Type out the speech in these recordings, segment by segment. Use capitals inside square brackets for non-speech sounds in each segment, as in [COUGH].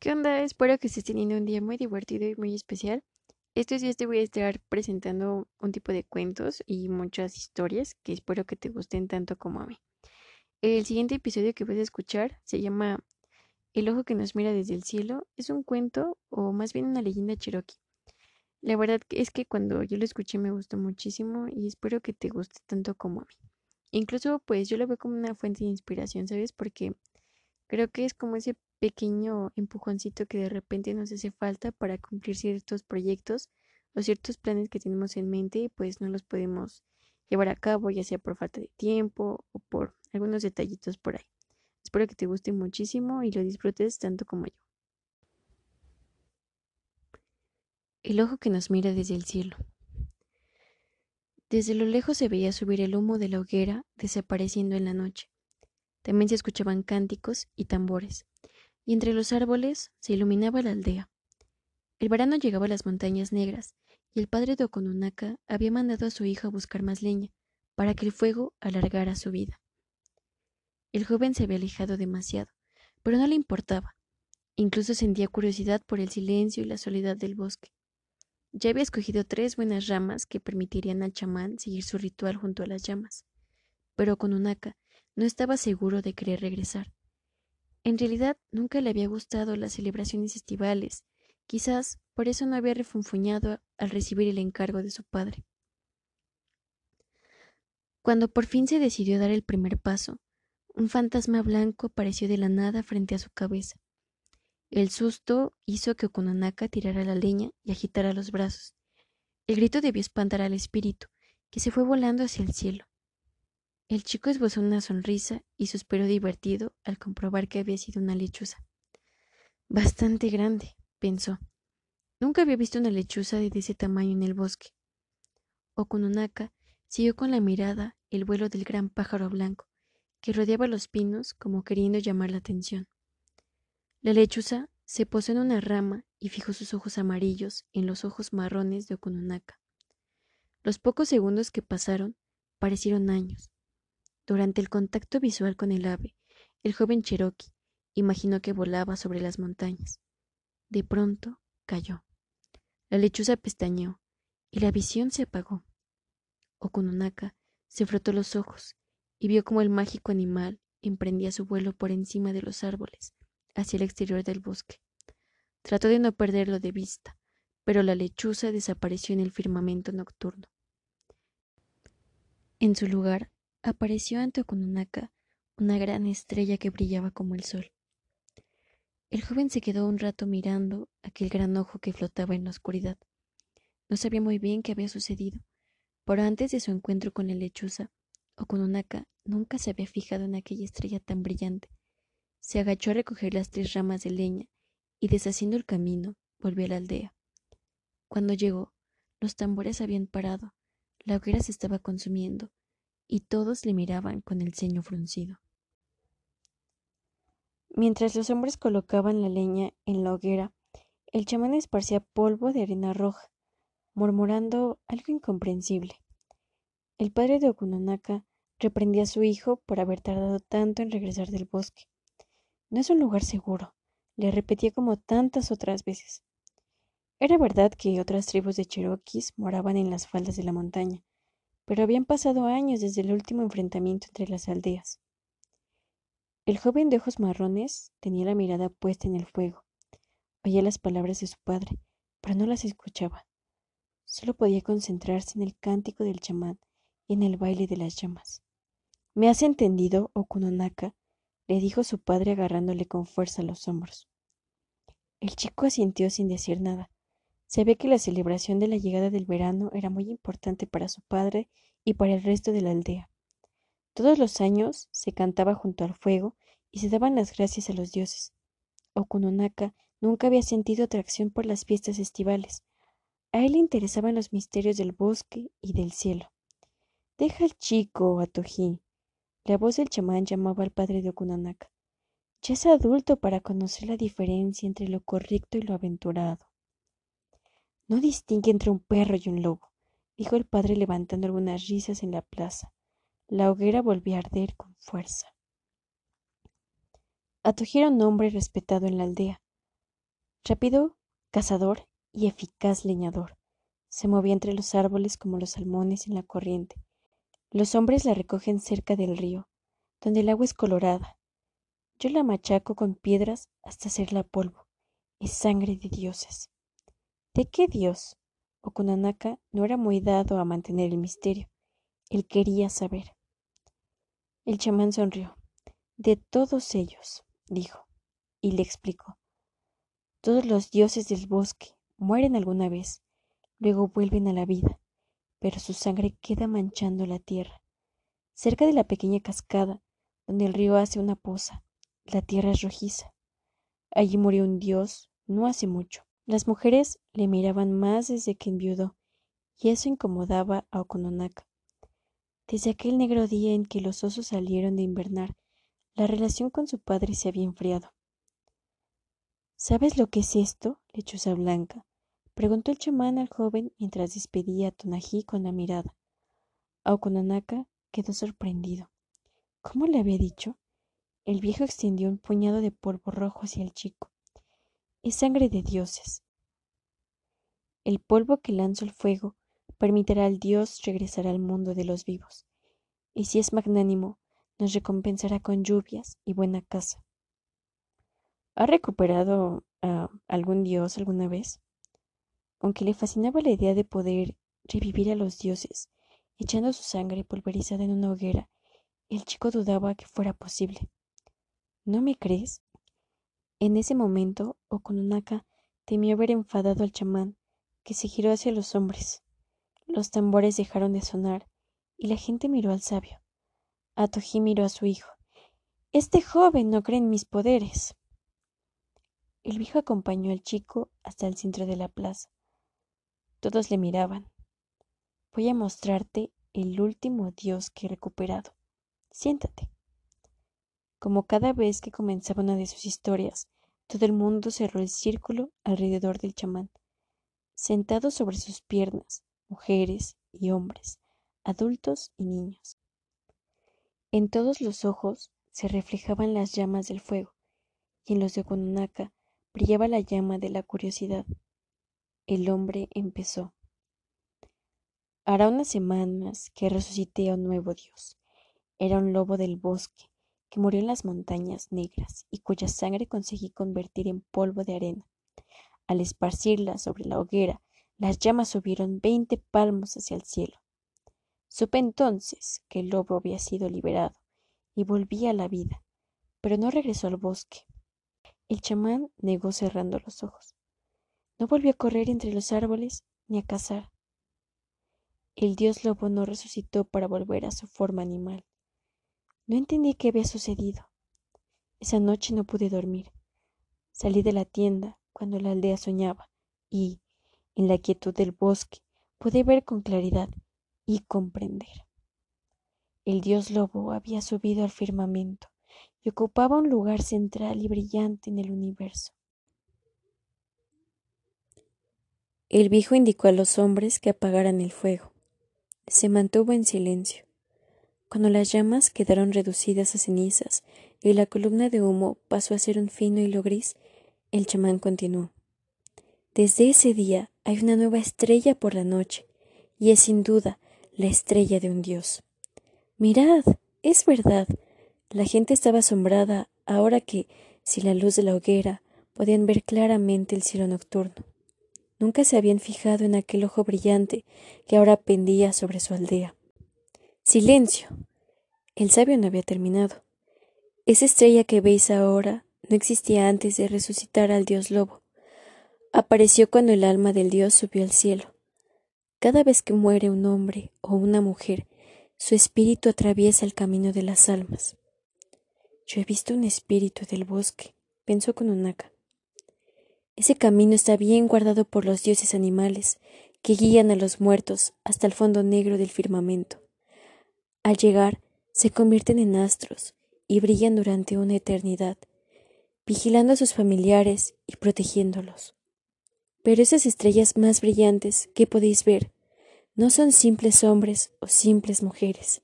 ¿Qué onda? Espero que estés teniendo un día muy divertido y muy especial. Estos días te voy a estar presentando un tipo de cuentos y muchas historias que espero que te gusten tanto como a mí. El siguiente episodio que vas a escuchar se llama El ojo que nos mira desde el cielo. Es un cuento o más bien una leyenda cherokee. La verdad es que cuando yo lo escuché me gustó muchísimo y espero que te guste tanto como a mí. Incluso pues yo lo veo como una fuente de inspiración, ¿sabes? Porque creo que es como ese pequeño empujoncito que de repente nos hace falta para cumplir ciertos proyectos o ciertos planes que tenemos en mente y pues no los podemos llevar a cabo, ya sea por falta de tiempo o por algunos detallitos por ahí. Espero que te guste muchísimo y lo disfrutes tanto como yo. El ojo que nos mira desde el cielo. Desde lo lejos se veía subir el humo de la hoguera desapareciendo en la noche. También se escuchaban cánticos y tambores y entre los árboles se iluminaba la aldea. El verano llegaba a las montañas negras, y el padre de Okononaka había mandado a su hijo a buscar más leña, para que el fuego alargara su vida. El joven se había alejado demasiado, pero no le importaba. Incluso sentía curiosidad por el silencio y la soledad del bosque. Ya había escogido tres buenas ramas que permitirían al chamán seguir su ritual junto a las llamas. Pero Okononaka no estaba seguro de querer regresar. En realidad nunca le había gustado las celebraciones estivales, quizás por eso no había refunfuñado al recibir el encargo de su padre. Cuando por fin se decidió dar el primer paso, un fantasma blanco apareció de la nada frente a su cabeza. El susto hizo que Okononaka tirara la leña y agitara los brazos. El grito debió espantar al espíritu, que se fue volando hacia el cielo. El chico esbozó una sonrisa y suspiró divertido al comprobar que había sido una lechuza. Bastante grande, pensó. Nunca había visto una lechuza de ese tamaño en el bosque. Okunonaka siguió con la mirada el vuelo del gran pájaro blanco, que rodeaba los pinos como queriendo llamar la atención. La lechuza se posó en una rama y fijó sus ojos amarillos en los ojos marrones de Okunonaka. Los pocos segundos que pasaron parecieron años. Durante el contacto visual con el ave, el joven Cherokee imaginó que volaba sobre las montañas. De pronto cayó. La lechuza pestañeó y la visión se apagó. Okunonaka se frotó los ojos y vio cómo el mágico animal emprendía su vuelo por encima de los árboles, hacia el exterior del bosque. Trató de no perderlo de vista, pero la lechuza desapareció en el firmamento nocturno. En su lugar apareció ante Okononaka una gran estrella que brillaba como el sol. El joven se quedó un rato mirando aquel gran ojo que flotaba en la oscuridad. No sabía muy bien qué había sucedido, pero antes de su encuentro con la lechuza, Okononaka nunca se había fijado en aquella estrella tan brillante. Se agachó a recoger las tres ramas de leña y deshaciendo el camino, volvió a la aldea. Cuando llegó, los tambores habían parado, la hoguera se estaba consumiendo y todos le miraban con el ceño fruncido. Mientras los hombres colocaban la leña en la hoguera, el chamán esparcía polvo de arena roja, murmurando algo incomprensible. El padre de Okunonaka reprendía a su hijo por haber tardado tanto en regresar del bosque. No es un lugar seguro, le repetía como tantas otras veces. Era verdad que otras tribus de Cherokees moraban en las faldas de la montaña, pero habían pasado años desde el último enfrentamiento entre las aldeas. El joven de ojos marrones tenía la mirada puesta en el fuego. Oía las palabras de su padre, pero no las escuchaba. Solo podía concentrarse en el cántico del chamán y en el baile de las llamas. ¿Me has entendido, Okunonaka? le dijo su padre agarrándole con fuerza los hombros. El chico asintió sin decir nada. Se ve que la celebración de la llegada del verano era muy importante para su padre y para el resto de la aldea. Todos los años se cantaba junto al fuego y se daban las gracias a los dioses. Okunonaka nunca había sentido atracción por las fiestas estivales. A él le interesaban los misterios del bosque y del cielo. Deja al chico, Atoji. La voz del chamán llamaba al padre de Okunonaka. Ya es adulto para conocer la diferencia entre lo correcto y lo aventurado. No distingue entre un perro y un lobo, dijo el padre levantando algunas risas en la plaza. La hoguera volvió a arder con fuerza. Atoji era un hombre respetado en la aldea. Rápido cazador y eficaz leñador. Se movía entre los árboles como los salmones en la corriente. Los hombres la recogen cerca del río, donde el agua es colorada. Yo la machaco con piedras hasta hacerla polvo. Es sangre de dioses. ¿De qué dios? Okunanaka no era muy dado a mantener el misterio. Él quería saber. El chamán sonrió. De todos ellos, dijo, y le explicó. Todos los dioses del bosque mueren alguna vez, luego vuelven a la vida, pero su sangre queda manchando la tierra. Cerca de la pequeña cascada, donde el río hace una poza, la tierra es rojiza. Allí murió un dios no hace mucho. Las mujeres le miraban más desde que enviudó, y eso incomodaba a Okononaka. Desde aquel negro día en que los osos salieron de invernar, la relación con su padre se había enfriado. ¿Sabes lo que es esto, lechuza blanca? preguntó el chamán al joven mientras despedía a Tonají con la mirada. Okononaka quedó sorprendido. ¿Cómo le había dicho? El viejo extendió un puñado de polvo rojo hacia el chico es sangre de dioses. El polvo que lanzo al fuego permitirá al Dios regresar al mundo de los vivos, y si es magnánimo, nos recompensará con lluvias y buena casa. ¿Ha recuperado a algún dios alguna vez? Aunque le fascinaba la idea de poder revivir a los dioses, echando su sangre pulverizada en una hoguera, el chico dudaba que fuera posible. ¿No me crees? En ese momento, Okununaka temió haber enfadado al chamán, que se giró hacia los hombres. Los tambores dejaron de sonar y la gente miró al sabio. Atoji miró a su hijo. Este joven no cree en mis poderes. El viejo acompañó al chico hasta el centro de la plaza. Todos le miraban. Voy a mostrarte el último dios que he recuperado. Siéntate. Como cada vez que comenzaba una de sus historias, todo el mundo cerró el círculo alrededor del chamán. Sentados sobre sus piernas, mujeres y hombres, adultos y niños. En todos los ojos se reflejaban las llamas del fuego, y en los de Okononaka brillaba la llama de la curiosidad. El hombre empezó. Hará unas semanas que resucité a un nuevo Dios. Era un lobo del bosque, que murió en las montañas negras y cuya sangre conseguí convertir en polvo de arena. Al esparcirla sobre la hoguera, las llamas subieron veinte palmos hacia el cielo. Supe entonces que el lobo había sido liberado y volvía a la vida, pero no regresó al bosque. El chamán negó cerrando los ojos. No volvió a correr entre los árboles ni a cazar. El dios lobo no resucitó para volver a su forma animal. No entendí qué había sucedido. Esa noche no pude dormir. Salí de la tienda cuando la aldea soñaba y, en la quietud del bosque, pude ver con claridad y comprender. El dios lobo había subido al firmamento y ocupaba un lugar central y brillante en el universo. El viejo indicó a los hombres que apagaran el fuego. Se mantuvo en silencio. Cuando las llamas quedaron reducidas a cenizas y la columna de humo pasó a ser un fino hilo gris, el chamán continuó. Desde ese día hay una nueva estrella por la noche, y es sin duda la estrella de un dios. Mirad, es verdad. La gente estaba asombrada ahora que, sin la luz de la hoguera, podían ver claramente el cielo nocturno. Nunca se habían fijado en aquel ojo brillante que ahora pendía sobre su aldea. Silencio. El sabio no había terminado. Esa estrella que veis ahora no existía antes de resucitar al dios lobo. Apareció cuando el alma del dios subió al cielo. Cada vez que muere un hombre o una mujer, su espíritu atraviesa el camino de las almas. Yo he visto un espíritu del bosque, pensó con. Ese camino está bien guardado por los dioses animales que guían a los muertos hasta el fondo negro del firmamento. Al llegar, se convierten en astros y brillan durante una eternidad, vigilando a sus familiares y protegiéndolos. Pero esas estrellas más brillantes que podéis ver no son simples hombres o simples mujeres,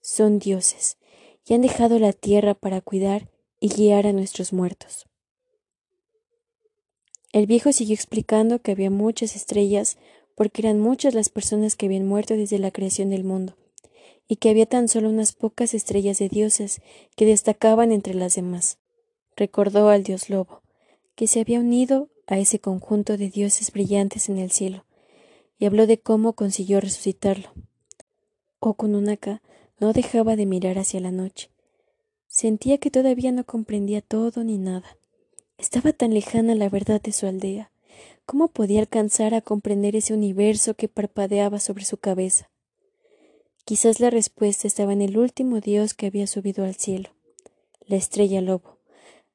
son dioses y han dejado la tierra para cuidar y guiar a nuestros muertos. El viejo siguió explicando que había muchas estrellas porque eran muchas las personas que habían muerto desde la creación del mundo, y que había tan solo unas pocas estrellas de dioses que destacaban entre las demás. Recordó al dios lobo, que se había unido a ese conjunto de dioses brillantes en el cielo, y habló de cómo consiguió resucitarlo. Okununaka no dejaba de mirar hacia la noche. Sentía que todavía no comprendía todo ni nada. Estaba tan lejana la verdad de su aldea. ¿Cómo podía alcanzar a comprender ese universo que parpadeaba sobre su cabeza? Quizás la respuesta estaba en el último dios que había subido al cielo, la estrella lobo,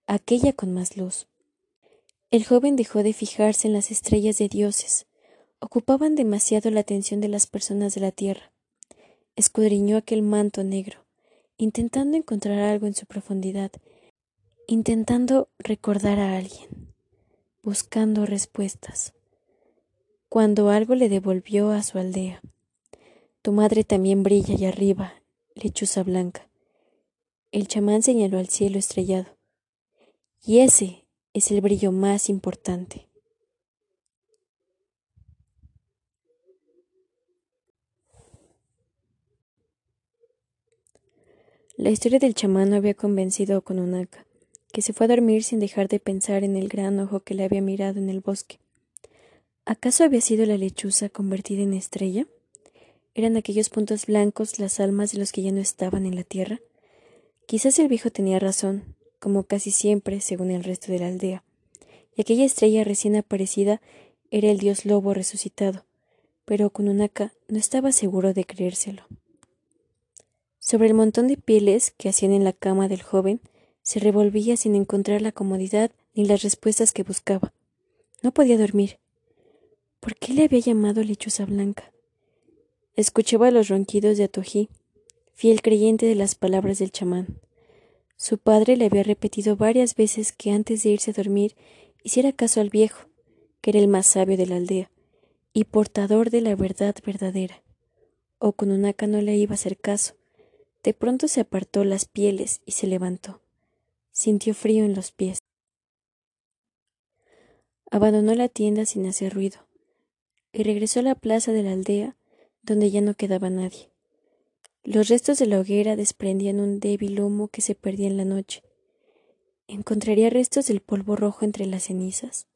aquella con más luz. El joven dejó de fijarse en las estrellas de dioses. Ocupaban demasiado la atención de las personas de la tierra. Escudriñó aquel manto negro, intentando encontrar algo en su profundidad intentando recordar a alguien, buscando respuestas, cuando algo le devolvió a su aldea. Tu madre también brilla allá arriba, lechuza blanca. El chamán señaló al cielo estrellado. Y ese es el brillo más importante. La historia del chamán no había convencido a Kononaka que se fue a dormir sin dejar de pensar en el gran ojo que le había mirado en el bosque. ¿Acaso había sido la lechuza convertida en estrella? ¿Eran aquellos puntos blancos las almas de los que ya no estaban en la tierra? Quizás el viejo tenía razón, como casi siempre, según el resto de la aldea, y aquella estrella recién aparecida era el dios lobo resucitado, pero Kununaka no estaba seguro de creérselo. Sobre el montón de pieles que hacían en la cama del joven, se revolvía sin encontrar la comodidad ni las respuestas que buscaba. No podía dormir. ¿Por qué le había llamado lechuza blanca? Escuchaba los ronquidos de Atojí, fiel creyente de las palabras del chamán. Su padre le había repetido varias veces que antes de irse a dormir hiciera caso al viejo, que era el más sabio de la aldea, y portador de la verdad verdadera. O con Okununaka no le iba a hacer caso. De pronto se apartó las pieles y se levantó. Sintió frío en los pies. Abandonó la tienda sin hacer ruido y regresó a la plaza de la aldea donde ya no quedaba nadie. Los restos de la hoguera desprendían un débil humo que se perdía en la noche. ¿Encontraría restos del polvo rojo entre las cenizas?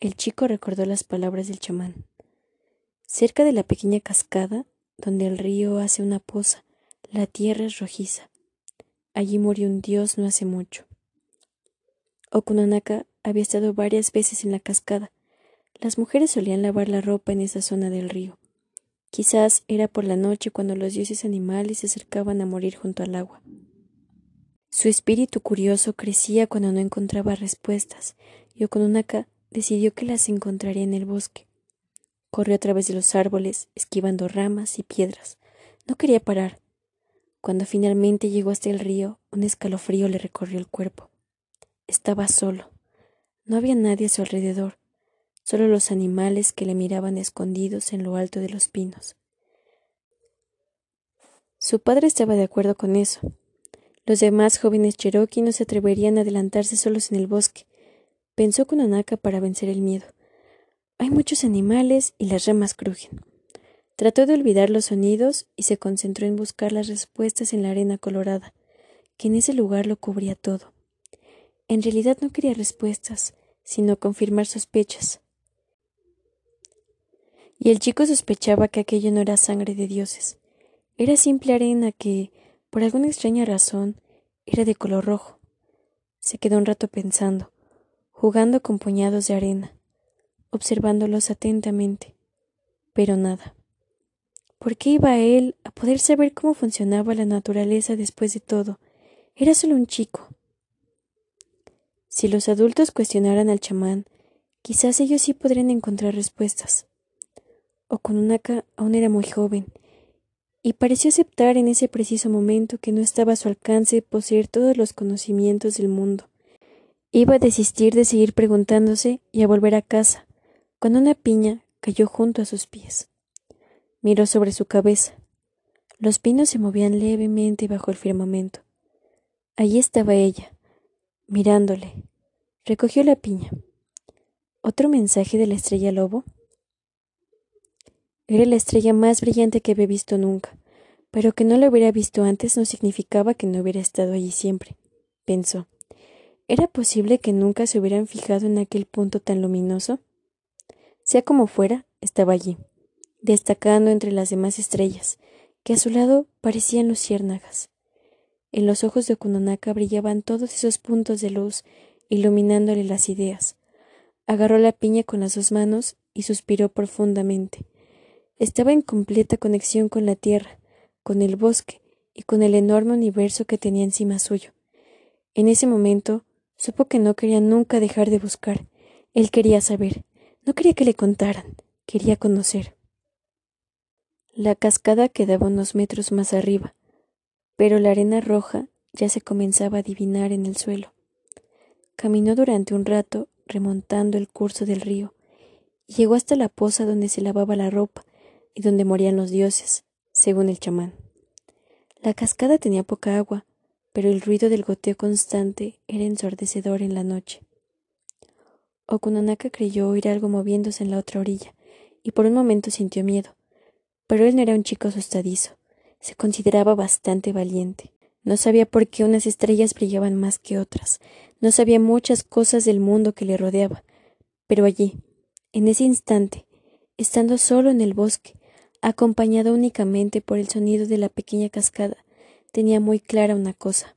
El chico recordó las palabras del chamán. Cerca de la pequeña cascada, donde el río hace una poza, la tierra es rojiza. Allí murió un dios no hace mucho. Okunanaka había estado varias veces en la cascada. Las mujeres solían lavar la ropa en esa zona del río. Quizás era por la noche cuando los dioses animales se acercaban a morir junto al agua. Su espíritu curioso crecía cuando no encontraba respuestas, y Okunanaka decidió que las encontraría en el bosque. Corrió a través de los árboles, esquivando ramas y piedras. No quería parar. Cuando finalmente llegó hasta el río, un escalofrío le recorrió el cuerpo. Estaba solo. No había nadie a su alrededor, solo los animales que le miraban escondidos en lo alto de los pinos. Su padre estaba de acuerdo con eso. Los demás jóvenes cherokee no se atreverían a adelantarse solos en el bosque. Pensó con Anaka para vencer el miedo. Hay muchos animales y las ramas crujen. Trató de olvidar los sonidos y se concentró en buscar las respuestas en la arena colorada, que en ese lugar lo cubría todo. En realidad no quería respuestas, sino confirmar sospechas. Y el chico sospechaba que aquello no era sangre de dioses. Era simple arena que, por alguna extraña razón, era de color rojo. Se quedó un rato pensando, jugando con puñados de arena, observándolos atentamente, pero nada. ¿Por qué iba él a poder saber cómo funcionaba la naturaleza después de todo? Era solo un chico. Si los adultos cuestionaran al chamán, quizás ellos sí podrían encontrar respuestas. Okonunaka aún era muy joven, y pareció aceptar en ese preciso momento que no estaba a su alcance poseer todos los conocimientos del mundo. Iba a desistir de seguir preguntándose y a volver a casa, cuando una piña cayó junto a sus pies. Miró sobre su cabeza. Los pinos se movían levemente bajo el firmamento. Allí estaba ella, mirándole. Recogió la piña. ¿Otro mensaje de la estrella lobo? Era la estrella más brillante que había visto nunca, pero que no la hubiera visto antes no significaba que no hubiera estado allí siempre, pensó. ¿Era posible que nunca se hubieran fijado en aquel punto tan luminoso? Sea como fuera, estaba allí, destacando entre las demás estrellas, que a su lado parecían luciérnagas. En los ojos de Okunonaka brillaban todos esos puntos de luz, iluminándole las ideas. Agarró la piña con las dos manos y suspiró profundamente. Estaba en completa conexión con la tierra, con el bosque y con el enorme universo que tenía encima suyo. En ese momento supo que no quería nunca dejar de buscar. Él quería saber, no quería que le contaran, quería conocer. La cascada quedaba unos metros más arriba, pero la arena roja ya se comenzaba a adivinar en el suelo. Caminó durante un rato remontando el curso del río y llegó hasta la poza donde se lavaba la ropa y donde morían los dioses, según el chamán. La cascada tenía poca agua, pero el ruido del goteo constante era ensordecedor en la noche. Okunanaka creyó oír algo moviéndose en la otra orilla, y por un momento sintió miedo. Pero él no era un chico asustadizo, se consideraba bastante valiente. No sabía por qué unas estrellas brillaban más que otras, no sabía muchas cosas del mundo que le rodeaba, pero allí, en ese instante, estando solo en el bosque, acompañado únicamente por el sonido de la pequeña cascada, tenía muy clara una cosa.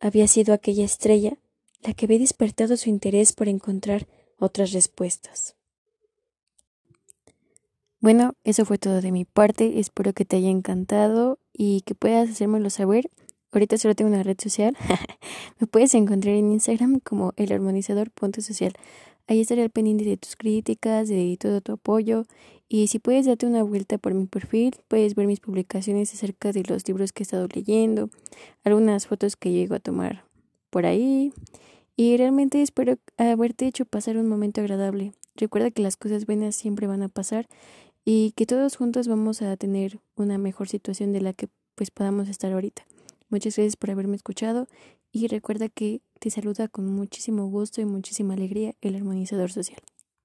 Había sido aquella estrella la que había despertado su interés por encontrar otras respuestas. Bueno, eso fue todo de mi parte. Espero que te haya encantado y que puedas hacérmelo saber. Ahorita solo tengo una red social. [LAUGHS] Me puedes encontrar en Instagram como el armonizador social. Ahí estaré al pendiente de tus críticas, de todo tu apoyo. Y si puedes darte una vuelta por mi perfil, puedes ver mis publicaciones acerca de los libros que he estado leyendo, algunas fotos que llego a tomar por ahí. Y realmente espero haberte hecho pasar un momento agradable. Recuerda que las cosas buenas siempre van a pasar y que todos juntos vamos a tener una mejor situación de la que pues podamos estar ahorita. Muchas gracias por haberme escuchado y recuerda que te saluda con muchísimo gusto y muchísima alegría el armonizador social.